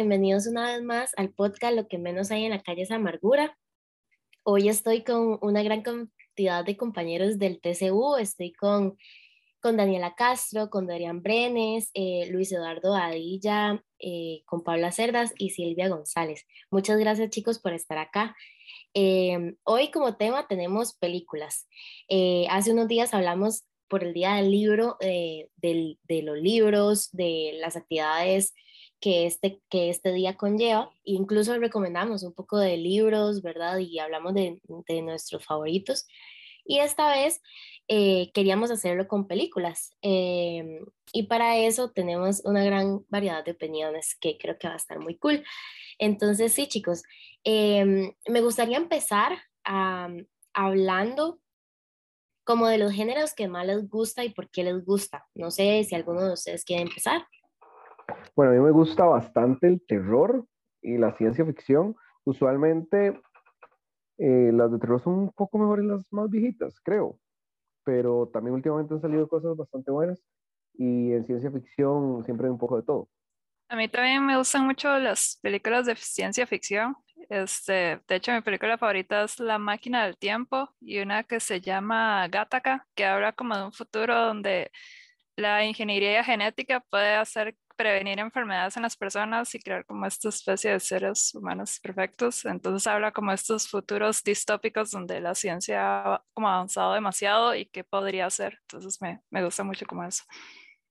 bienvenidos una vez más al podcast Lo que menos hay en la calle es amargura. Hoy estoy con una gran cantidad de compañeros del TCU, estoy con, con Daniela Castro, con Dorian Brenes, eh, Luis Eduardo Adilla, eh, con Paula Cerdas y Silvia González. Muchas gracias chicos por estar acá. Eh, hoy como tema tenemos películas. hace unos días hablamos por el Día del Libro, de los libros, de las actividades que este, que este día conlleva. Incluso recomendamos un poco de libros, ¿verdad? Y hablamos de, de nuestros favoritos. Y esta vez eh, queríamos hacerlo con películas. Em, y para eso tenemos una gran variedad de opiniones que creo que va a estar muy cool. Entonces, sí, chicos, em, me gustaría empezar hablando como de los géneros que más les gusta y por qué les gusta. No sé si alguno de ustedes quiere empezar. Bueno, a mí me gusta bastante el terror y la ciencia ficción. Usualmente eh, las de terror son un poco mejores las más viejitas, creo. Pero también últimamente han salido cosas bastante buenas y en ciencia ficción siempre hay un poco de todo. A mí también me gustan mucho las películas de ciencia ficción. Este, de hecho, mi película favorita es La máquina del tiempo y una que se llama Gattaca, que habla como de un futuro donde la ingeniería genética puede hacer prevenir enfermedades en las personas y crear como esta especie de seres humanos perfectos. Entonces habla como estos futuros distópicos donde la ciencia ha como avanzado demasiado y qué podría ser. Entonces me, me gusta mucho como eso.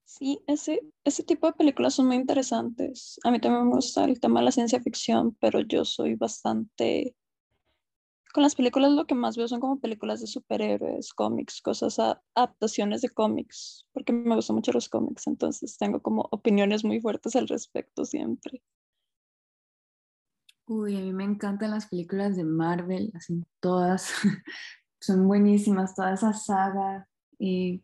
Sí, ese, ese tipo de películas son muy interesantes. A mí también me gusta el tema de la ciencia ficción, pero yo soy bastante con las películas lo que más veo son como películas de superhéroes, cómics, cosas, adaptaciones de cómics, porque me gustan mucho los cómics, entonces tengo como opiniones muy fuertes al respecto siempre. Uy, a mí me encantan las películas de Marvel, así todas, son buenísimas, toda esa saga, y,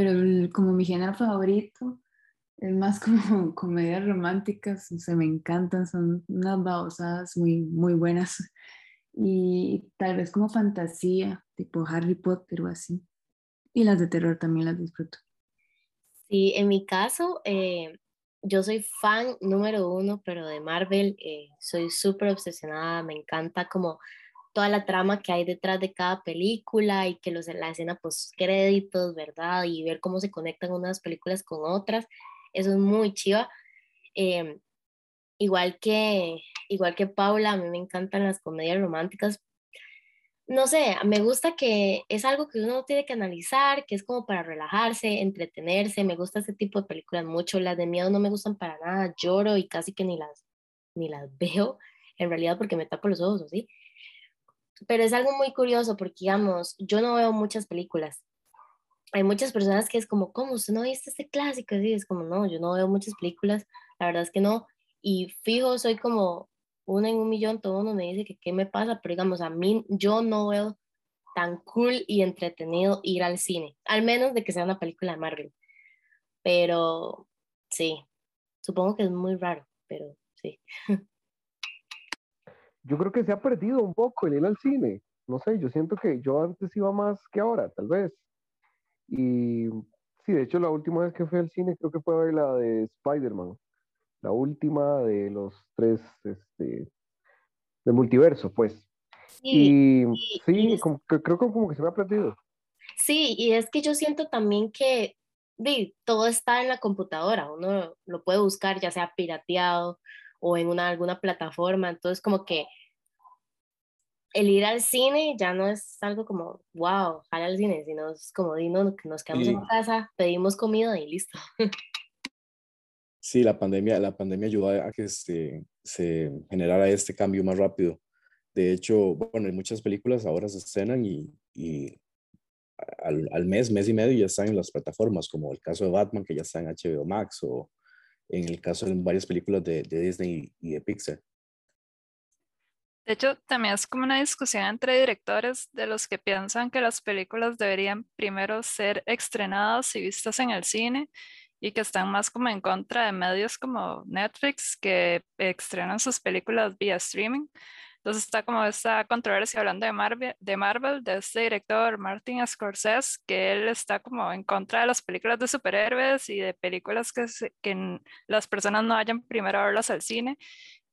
pero como mi género favorito es más como comedias románticas, se me encantan, son unas babosadas muy, muy buenas y tal vez como fantasía, tipo Harry Potter o así. Y las de terror también las disfruto. Sí, en mi caso, eh, yo soy fan número uno, pero de Marvel, eh, soy súper obsesionada, me encanta como toda la trama que hay detrás de cada película y que los, la escena post créditos, ¿verdad? Y ver cómo se conectan unas películas con otras, eso es muy chiva. Eh, igual que, igual que Paula, a mí me encantan las comedias románticas. No sé, me gusta que es algo que uno tiene que analizar, que es como para relajarse, entretenerse. Me gusta ese tipo de películas mucho. Las de miedo no me gustan para nada. Lloro y casi que ni las, ni las veo, en realidad porque me tapo los ojos, ¿sí? Pero es algo muy curioso porque, digamos, yo no veo muchas películas. Hay muchas personas que es como, ¿cómo? ¿Usted no viste este clásico? Sí, es como, no, yo no veo muchas películas. La verdad es que no y fijo, soy como una en un millón, todo uno me dice que qué me pasa, pero digamos, a mí yo no veo tan cool y entretenido ir al cine, al menos de que sea una película de Marvel. Pero sí, supongo que es muy raro, pero sí. Yo creo que se ha perdido un poco el ir al cine. No sé, yo siento que yo antes iba más que ahora, tal vez. Y sí, de hecho la última vez que fui al cine creo que fue a ver la de Spider-Man la última de los tres este, del multiverso, pues. y, sí, como que, creo que como que se me ha perdido. Sí, y es que yo siento también que todo está en la computadora, uno lo puede buscar ya sea pirateado o en una, alguna plataforma, entonces como que el ir al cine ya no es algo como, wow, jala al cine, sino es como, que nos quedamos en casa, pedimos comida y listo. Sí, la pandemia, la pandemia ayudó a que se, se generara este cambio más rápido. De hecho, bueno, en muchas películas ahora se estrenan y, y al, al, mes, mes y medio ya están en las plataformas, como el caso de Batman, que ya está en HBO Max, o en el caso de varias películas de, de Disney y de Pixar. De hecho, también es como una discusión entre directores de los que piensan que las películas deberían primero ser estrenadas y vistas en el cine y que están más como en contra de medios como Netflix que estrenan sus películas vía streaming. Entonces está como esta controversia hablando de Marvel, de Marvel, de este director Martin Scorsese, que él está como en contra de las películas de superhéroes y de películas que, que las personas no vayan primero a verlas al cine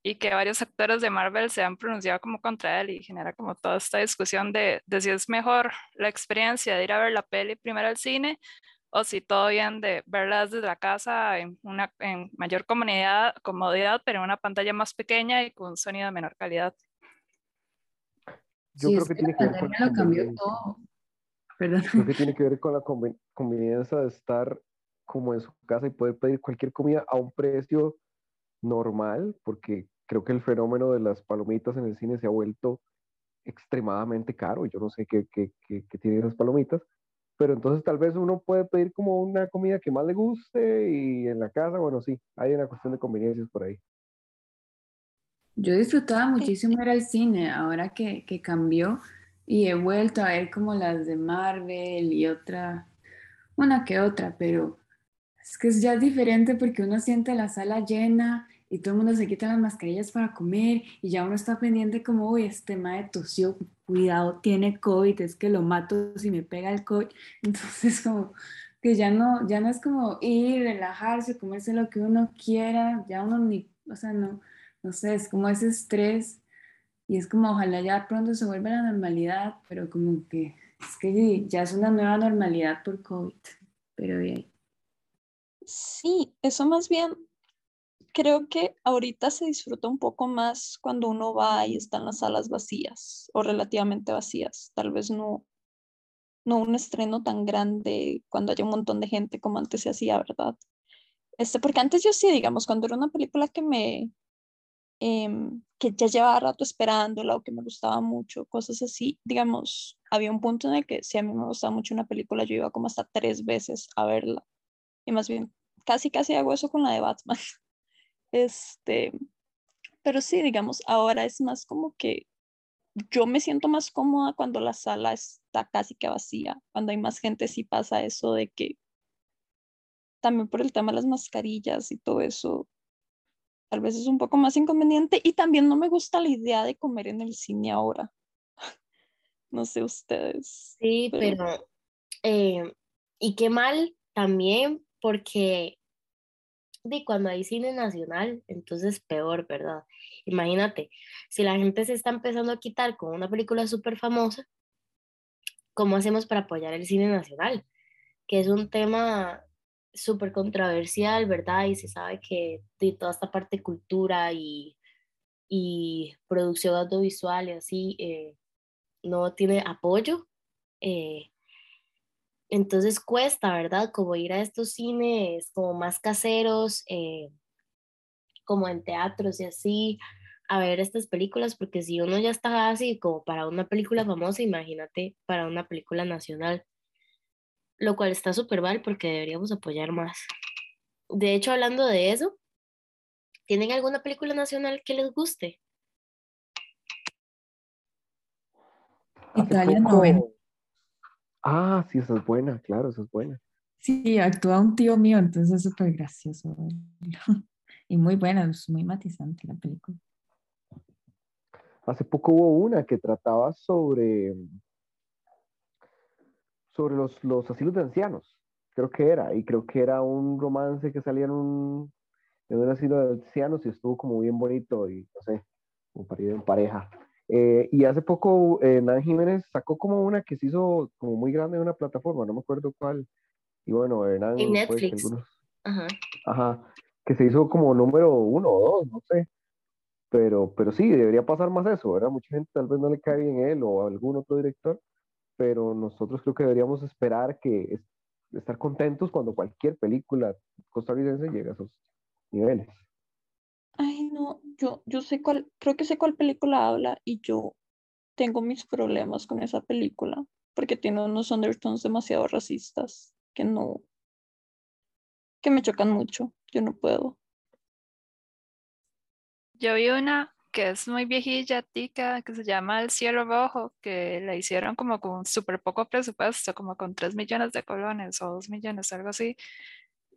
y que varios actores de Marvel se han pronunciado como contra él y genera como toda esta discusión de, de si es mejor la experiencia de ir a ver la peli primero al cine o si todo bien de verlas desde la casa en, una, en mayor comodidad, comodidad, pero en una pantalla más pequeña y con un sonido de menor calidad. Yo creo que, tiene que ver con lo cambió todo. Perdón. Creo que tiene que ver con la conveniencia de estar como en su casa y poder pedir cualquier comida a un precio normal, porque creo que el fenómeno de las palomitas en el cine se ha vuelto extremadamente caro. Yo no sé qué, qué, qué, qué tienen esas palomitas, pero entonces tal vez uno puede pedir como una comida que más le guste y en la casa, bueno, sí, hay una cuestión de conveniencias por ahí. Yo disfrutaba muchísimo ir al cine ahora que, que cambió y he vuelto a ver como las de Marvel y otra, una que otra, pero es que es ya diferente porque uno siente la sala llena y todo el mundo se quita las mascarillas para comer y ya uno está pendiente como, uy, este mae tosió, cuidado, tiene COVID, es que lo mato si me pega el COVID. Entonces como que ya no, ya no es como ir, relajarse, comerse lo que uno quiera, ya uno ni, o sea, no, no sé, es como ese estrés y es como ojalá ya pronto se vuelva la normalidad, pero como que es que ya es una nueva normalidad por COVID, pero bien. Sí, eso más bien creo que ahorita se disfruta un poco más cuando uno va y están las salas vacías o relativamente vacías. Tal vez no, no un estreno tan grande cuando haya un montón de gente como antes se hacía, ¿verdad? Este, porque antes yo sí, digamos, cuando era una película que me, em, que ya llevaba rato esperándola o que me gustaba mucho, cosas así, digamos, había un punto en el que si a mí me gustaba mucho una película, yo iba como hasta tres veces a verla. Y más bien, casi, casi hago eso con la de Batman. Este, pero sí, digamos, ahora es más como que yo me siento más cómoda cuando la sala está casi que vacía. Cuando hay más gente sí pasa eso de que también por el tema de las mascarillas y todo eso, tal vez es un poco más inconveniente y también no me gusta la idea de comer en el cine ahora. No sé ustedes. Sí, pero, eh, y qué mal también porque de cuando hay cine nacional, entonces peor, ¿verdad? Imagínate, si la gente se está empezando a quitar con una película súper famosa, ¿cómo hacemos para apoyar el cine nacional? Que es un tema súper controversial, ¿verdad? Y se sabe que de toda esta parte de cultura y, y producción audiovisual y así eh, no tiene apoyo. Eh, entonces cuesta, ¿verdad? Como ir a estos cines como más caseros, eh, como en teatros y así, a ver estas películas, porque si uno ya está así como para una película famosa, imagínate para una película nacional, lo cual está súper mal porque deberíamos apoyar más. De hecho, hablando de eso, ¿tienen alguna película nacional que les guste? Italia 90. Ah, sí, esa es buena, claro, esa es buena. Sí, actúa un tío mío, entonces es súper gracioso. y muy buena, es muy matizante la película. Hace poco hubo una que trataba sobre, sobre los, los asilos de ancianos, creo que era, y creo que era un romance que salía en un, en un asilo de ancianos y estuvo como bien bonito y no sé, como parido en pareja. Eh, y hace poco eh, Nan Jiménez sacó como una que se hizo como muy grande en una plataforma, no me acuerdo cuál. Y bueno, Hernán. En Netflix. Ajá. Ajá. Que se hizo como número uno o dos, no sé. Pero, pero sí, debería pasar más eso, ¿verdad? Mucha gente tal vez no le cae bien él o algún otro director, pero nosotros creo que deberíamos esperar que estar contentos cuando cualquier película costarricense llegue a esos niveles. Ay, no, yo, yo sé cuál, creo que sé cuál película habla y yo tengo mis problemas con esa película porque tiene unos undertones demasiado racistas que no, que me chocan mucho. Yo no puedo. Yo vi una que es muy viejilla, tica, que se llama El Cielo Rojo, que la hicieron como con súper poco presupuesto, como con 3 millones de colones o 2 millones, algo así.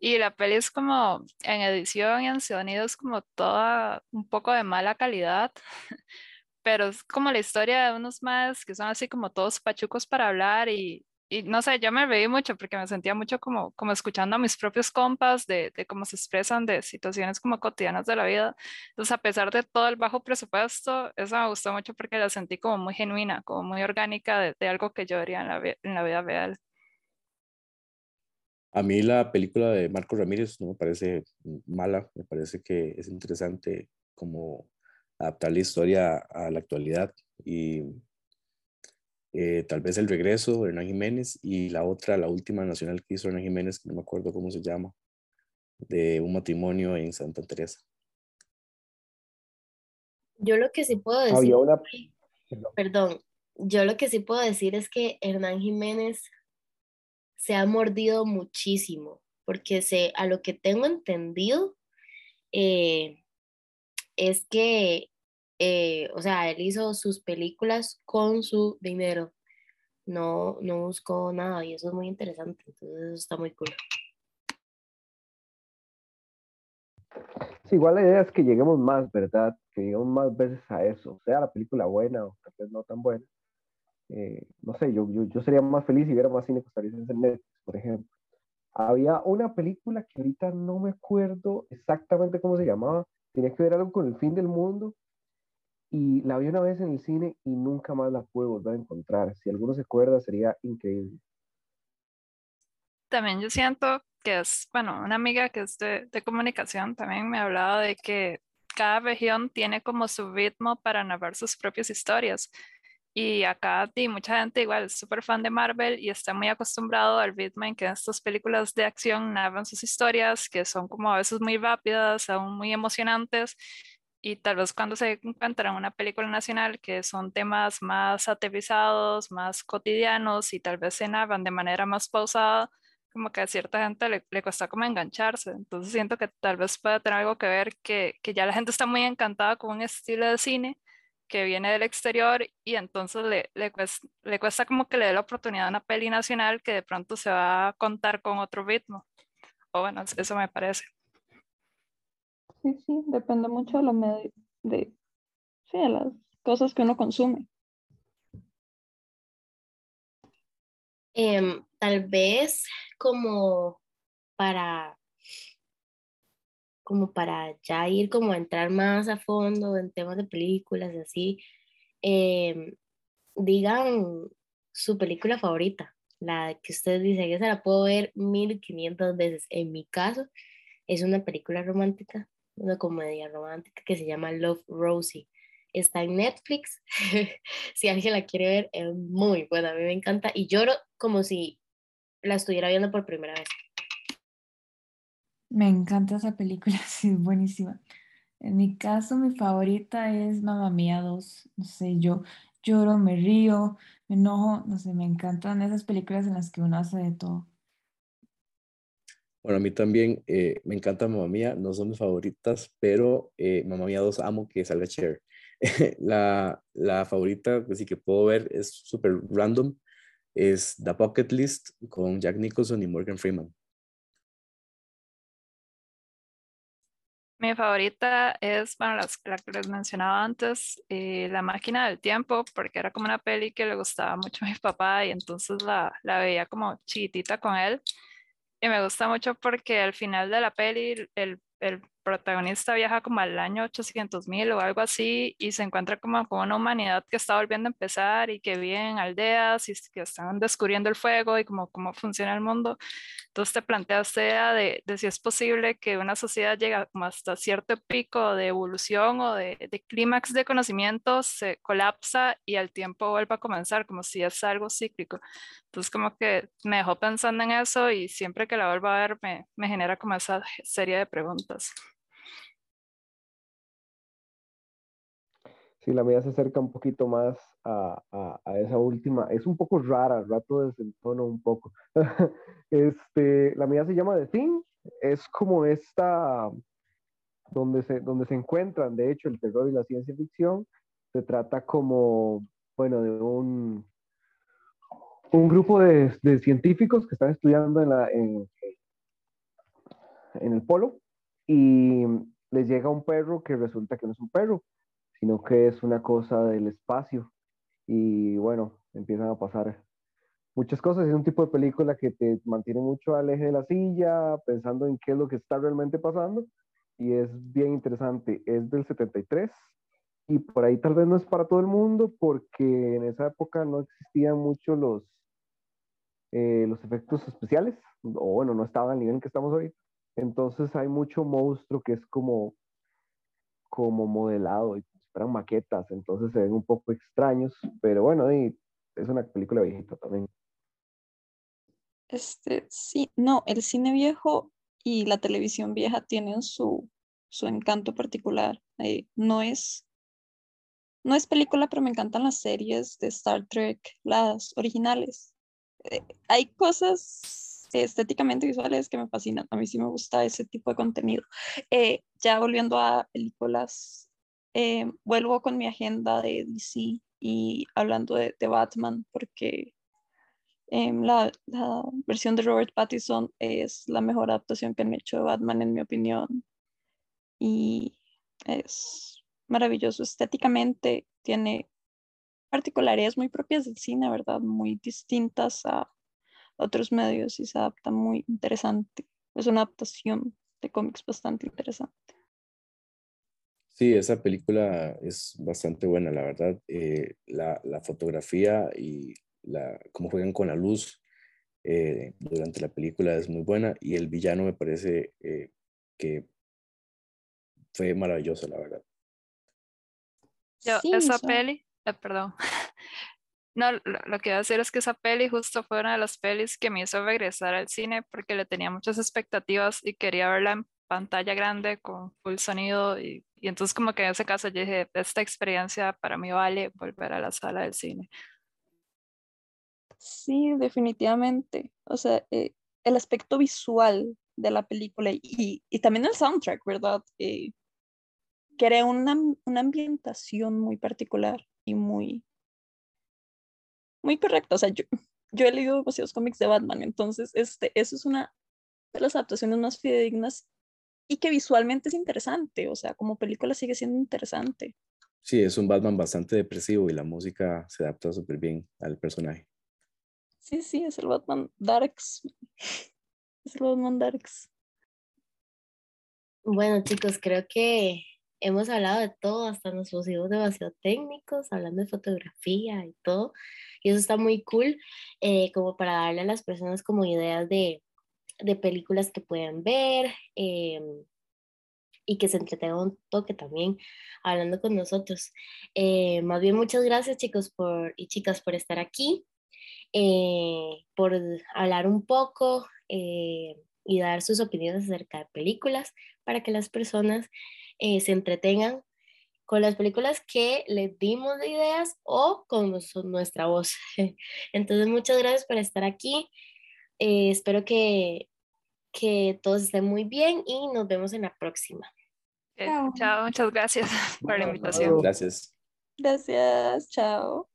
Y la peli es como en edición y en sonido es como toda un poco de mala calidad, pero es como la historia de unos más que son así como todos pachucos para hablar y, y no sé, yo me reí mucho porque me sentía mucho como, como escuchando a mis propios compas de, de cómo se expresan de situaciones como cotidianas de la vida. Entonces, a pesar de todo el bajo presupuesto, eso me gustó mucho porque la sentí como muy genuina, como muy orgánica de, de algo que yo haría en la, en la vida real. A mí la película de Marco Ramírez no me parece mala, me parece que es interesante como adaptar la historia a la actualidad y eh, tal vez El Regreso de Hernán Jiménez y la otra, la última nacional que hizo Hernán Jiménez, que no me acuerdo cómo se llama, de un matrimonio en Santa Teresa. Yo lo que sí puedo decir, perdón, yo lo que sí puedo decir es que Hernán Jiménez se ha mordido muchísimo, porque se, a lo que tengo entendido eh, es que, eh, o sea, él hizo sus películas con su dinero, no, no buscó nada y eso es muy interesante, entonces eso está muy cool. Sí, igual la idea es que lleguemos más, ¿verdad? Que lleguemos más veces a eso, sea la película buena o tal vez no tan buena, eh, no sé, yo, yo, yo, sería más feliz si hubiera más cine costarricense en Netflix, por ejemplo. Había una película que ahorita no me acuerdo exactamente cómo se llamaba, tenía que ver algo con el fin del mundo, y la vi una vez en el cine y nunca más la pude volver a encontrar. Si alguno se acuerda, sería increíble. También yo siento que es, bueno, una amiga que es de, comunicación también me hablaba de que cada región tiene como su ritmo para narrar sus propias historias. Y acá y mucha gente igual es súper fan de Marvel y está muy acostumbrado al ritmo en que estas películas de acción narran sus historias, que son como a veces muy rápidas, aún muy emocionantes. Y tal vez cuando se encuentran una película nacional que son temas más aterrizados, más cotidianos y tal vez se narran de manera más pausada, como que a cierta gente le, le cuesta como engancharse. Entonces siento que tal vez puede tener algo que ver que, que ya la gente está muy encantada con un estilo de cine que viene del exterior y entonces le, le, cuesta, le cuesta como que le dé la oportunidad a una peli nacional que de pronto se va a contar con otro ritmo. O bueno, eso me parece. Sí, sí, depende mucho de, lo medio, de, sí, de las cosas que uno consume. Eh, tal vez como para como para ya ir como a entrar más a fondo en temas de películas y así, em, digan su película favorita, la que ustedes dicen, esa la puedo ver 1500 veces. En mi caso, es una película romántica, una comedia romántica que se llama Love Rosie. Está en Netflix. si alguien la quiere ver, es muy buena. A mí me encanta y lloro como si la estuviera viendo por primera vez. Me encanta esa película, sí, es buenísima. En mi caso, mi favorita es Mamma Mía 2. No sé, yo lloro, me río, me enojo, no sé, me encantan esas películas en las que uno hace de todo. Bueno, a mí también eh, me encanta Mamma Mía, no son mis favoritas, pero eh, Mamma Mía 2 amo que salga Cher. la, la favorita, pues sí que puedo ver, es súper random, es The Pocket List con Jack Nicholson y Morgan Freeman. Mi favorita es, bueno, la, que les mencionaba antes, eh, La máquina del tiempo, porque era como una peli que le gustaba mucho a mi papá y entonces la, la veía como chiquitita con él. Y me gusta mucho porque al final de la peli el, protagonista viaja como al año 800 mil o algo así y se encuentra como con una humanidad que está volviendo a empezar y que vive en aldeas y que están descubriendo el fuego y cómo, cómo funciona el mundo. Entonces te planteas esta idea de, de, si es posible que una sociedad llegue como hasta cierto pico de evolución o de, de clímax de conocimiento, se colapsa y al tiempo vuelve a comenzar, como si es algo cíclico. Entonces como que me dejó pensando en eso y siempre que la vuelvo a ver me, me genera como esa serie de preguntas. Sí, la mía se acerca un poquito más a, a, esa última. Es un poco rara, rato desentono un poco. este, la mía se llama The Thing. Es como esta, donde se, donde se encuentran, de hecho, el terror y la ciencia ficción. Se trata como, bueno, de un, un grupo de, de científicos que están estudiando en, la, en, en el polo y les llega un perro que resulta que no es un perro, sino que es una cosa del espacio. Y bueno, empiezan a pasar muchas cosas. Es un tipo de película que te mantiene mucho al eje de la silla, pensando en qué es lo que está realmente pasando. Y es bien interesante. Es del 73 y por ahí tal vez no es para todo el mundo porque en esa época no existían mucho los, eh, los efectos especiales, o bueno, no estaban al nivel en que estamos ahorita. Entonces hay mucho monstruo que es como, como modelado y esperan maquetas, entonces se ven un poco extraños, pero bueno, es una película viejita también. Este, sí, no, el cine viejo y la televisión vieja tienen su, su encanto particular. Eh, no es no es película, pero me encantan las series de Star Trek, las originales. Eh, hay cosas estéticamente visuales que me fascinan. A mí sí me gusta ese tipo de contenido. Eh, ya volviendo a películas, eh, vuelvo con mi agenda de DC y hablando de, Batman, porque em, la, la, versión de Robert Pattinson es la mejor adaptación que han hecho de Batman, en mi opinión. Y es maravilloso estéticamente, tiene particularidades muy propias del cine, ¿verdad? Muy distintas a otros medios y se adapta muy interesante. Es una adaptación de cómics bastante interesante. Sí, esa película es bastante buena, la verdad. Eh, la, fotografía y la, cómo juegan con la luz eh, durante la película es muy buena y el villano me parece eh, que fue maravilloso, la verdad. Yo, esa peli, eh, perdón. No, lo, que iba a decir es que esa peli justo fue una de las pelis que me hizo regresar al cine porque le tenía muchas expectativas y quería verla en pantalla grande con full sonido y, y entonces como que en ese caso yo dije, esta experiencia para mí vale volver a la sala del cine. Sí, definitivamente. O sea, eh, el aspecto visual de la película y, y también el soundtrack, ¿verdad? Eh, crea una, una ambientación muy particular y muy, muy correcta. O sea, yo, yo he leído demasiados cómics de Batman, entonces este, eso es una de las adaptaciones más fidedignas y que visualmente es interesante, o sea, como película sigue siendo interesante. Sí, es un Batman bastante depresivo y la música se adapta súper bien al personaje. Sí, sí, es el Batman Darks. Es el Batman Darks. Bueno, chicos, creo que hemos hablado de todo, hasta nos pusimos demasiado técnicos, hablando de fotografía y todo. Y eso está muy cool, eh, como para darle a las personas como ideas de, de películas que pueden ver eh, y que se entretengan un toque también hablando con nosotros. Eh, más bien, muchas gracias chicos por, y chicas por estar aquí, por hablar un poco y dar sus opiniones acerca de películas para que las personas eh, se entretengan con las películas que les dimos de ideas o con nuestra voz. Entonces, muchas gracias por estar aquí. Eh, espero que, que todos estén muy bien y nos vemos en la próxima. chao, muchas gracias por la invitación. Gracias. Gracias, chao.